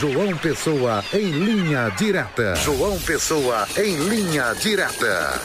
João Pessoa em linha direta. João Pessoa em linha direta.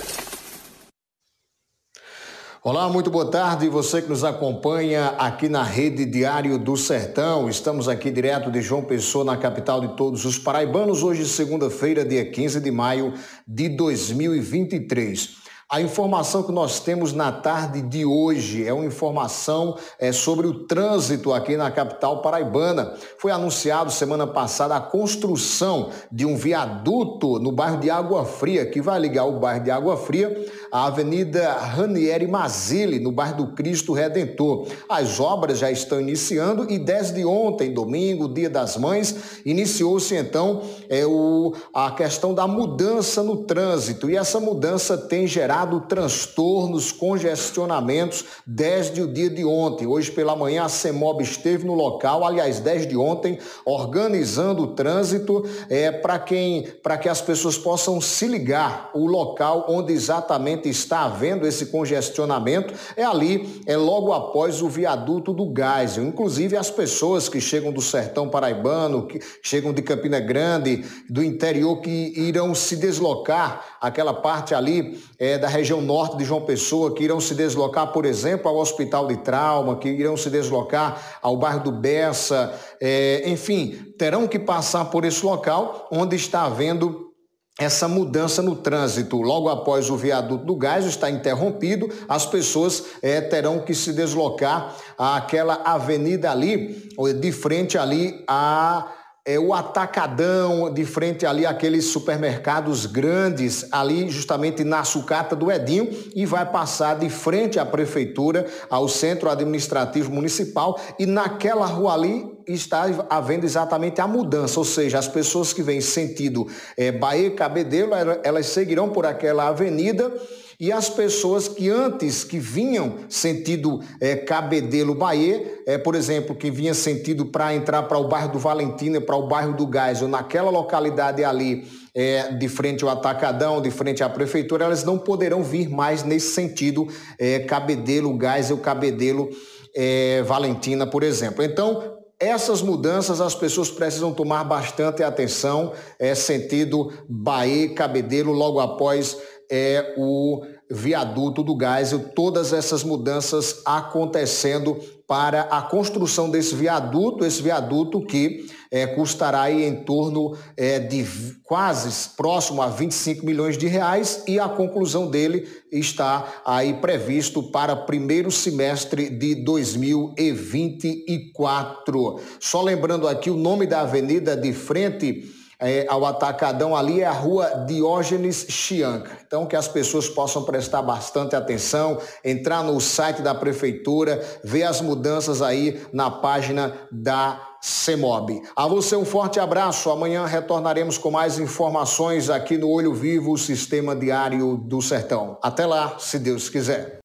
Olá, muito boa tarde. Você que nos acompanha aqui na Rede Diário do Sertão. Estamos aqui direto de João Pessoa, na capital de todos os paraibanos, hoje, segunda-feira, dia 15 de maio de 2023. A informação que nós temos na tarde de hoje é uma informação é, sobre o trânsito aqui na capital paraibana. Foi anunciado semana passada a construção de um viaduto no bairro de Água Fria, que vai ligar o bairro de Água Fria à Avenida Ranieri Mazili, no bairro do Cristo Redentor. As obras já estão iniciando e desde ontem, domingo, dia das mães, iniciou-se então é, o, a questão da mudança no trânsito. E essa mudança tem gerado gerado transtornos, congestionamentos desde o dia de ontem. Hoje pela manhã a CEMOB esteve no local, aliás, desde ontem, organizando o trânsito é, para quem, para que as pessoas possam se ligar. O local onde exatamente está havendo esse congestionamento é ali, é logo após o viaduto do Gás. Inclusive as pessoas que chegam do sertão paraibano, que chegam de Campina Grande, do interior, que irão se deslocar aquela parte ali é, da região norte de João Pessoa, que irão se deslocar, por exemplo, ao Hospital de Trauma, que irão se deslocar ao bairro do Bessa, é, enfim, terão que passar por esse local onde está havendo essa mudança no trânsito. Logo após o viaduto do gás está interrompido, as pessoas é, terão que se deslocar àquela avenida ali, de frente ali a é o atacadão de frente ali aqueles supermercados grandes ali justamente na sucata do Edinho e vai passar de frente à prefeitura ao centro administrativo municipal e naquela rua ali está havendo exatamente a mudança, ou seja, as pessoas que vêm sentido é, Bahia Cabedelo, elas seguirão por aquela avenida e as pessoas que antes que vinham sentido é, Cabedelo Bahia, é, por exemplo, que vinha sentido para entrar para o bairro do Valentina, para o bairro do Gás, ou naquela localidade ali, é, de frente ao Atacadão, de frente à prefeitura, elas não poderão vir mais nesse sentido é, Cabedelo Gás ou Cabedelo é, Valentina, por exemplo. Então, essas mudanças as pessoas precisam tomar bastante atenção, é sentido Bahia, Cabedelo, logo após é o viaduto do Geisel, todas essas mudanças acontecendo para a construção desse viaduto, esse viaduto que é, custará aí em torno é, de quase próximo a 25 milhões de reais e a conclusão dele está aí previsto para primeiro semestre de 2024. Só lembrando aqui o nome da avenida de frente é, ao Atacadão ali é a rua Diógenes Chianca. Então, que as pessoas possam prestar bastante atenção, entrar no site da prefeitura, ver as mudanças aí na página da CEMOB. A você um forte abraço. Amanhã retornaremos com mais informações aqui no Olho Vivo, Sistema Diário do Sertão. Até lá, se Deus quiser.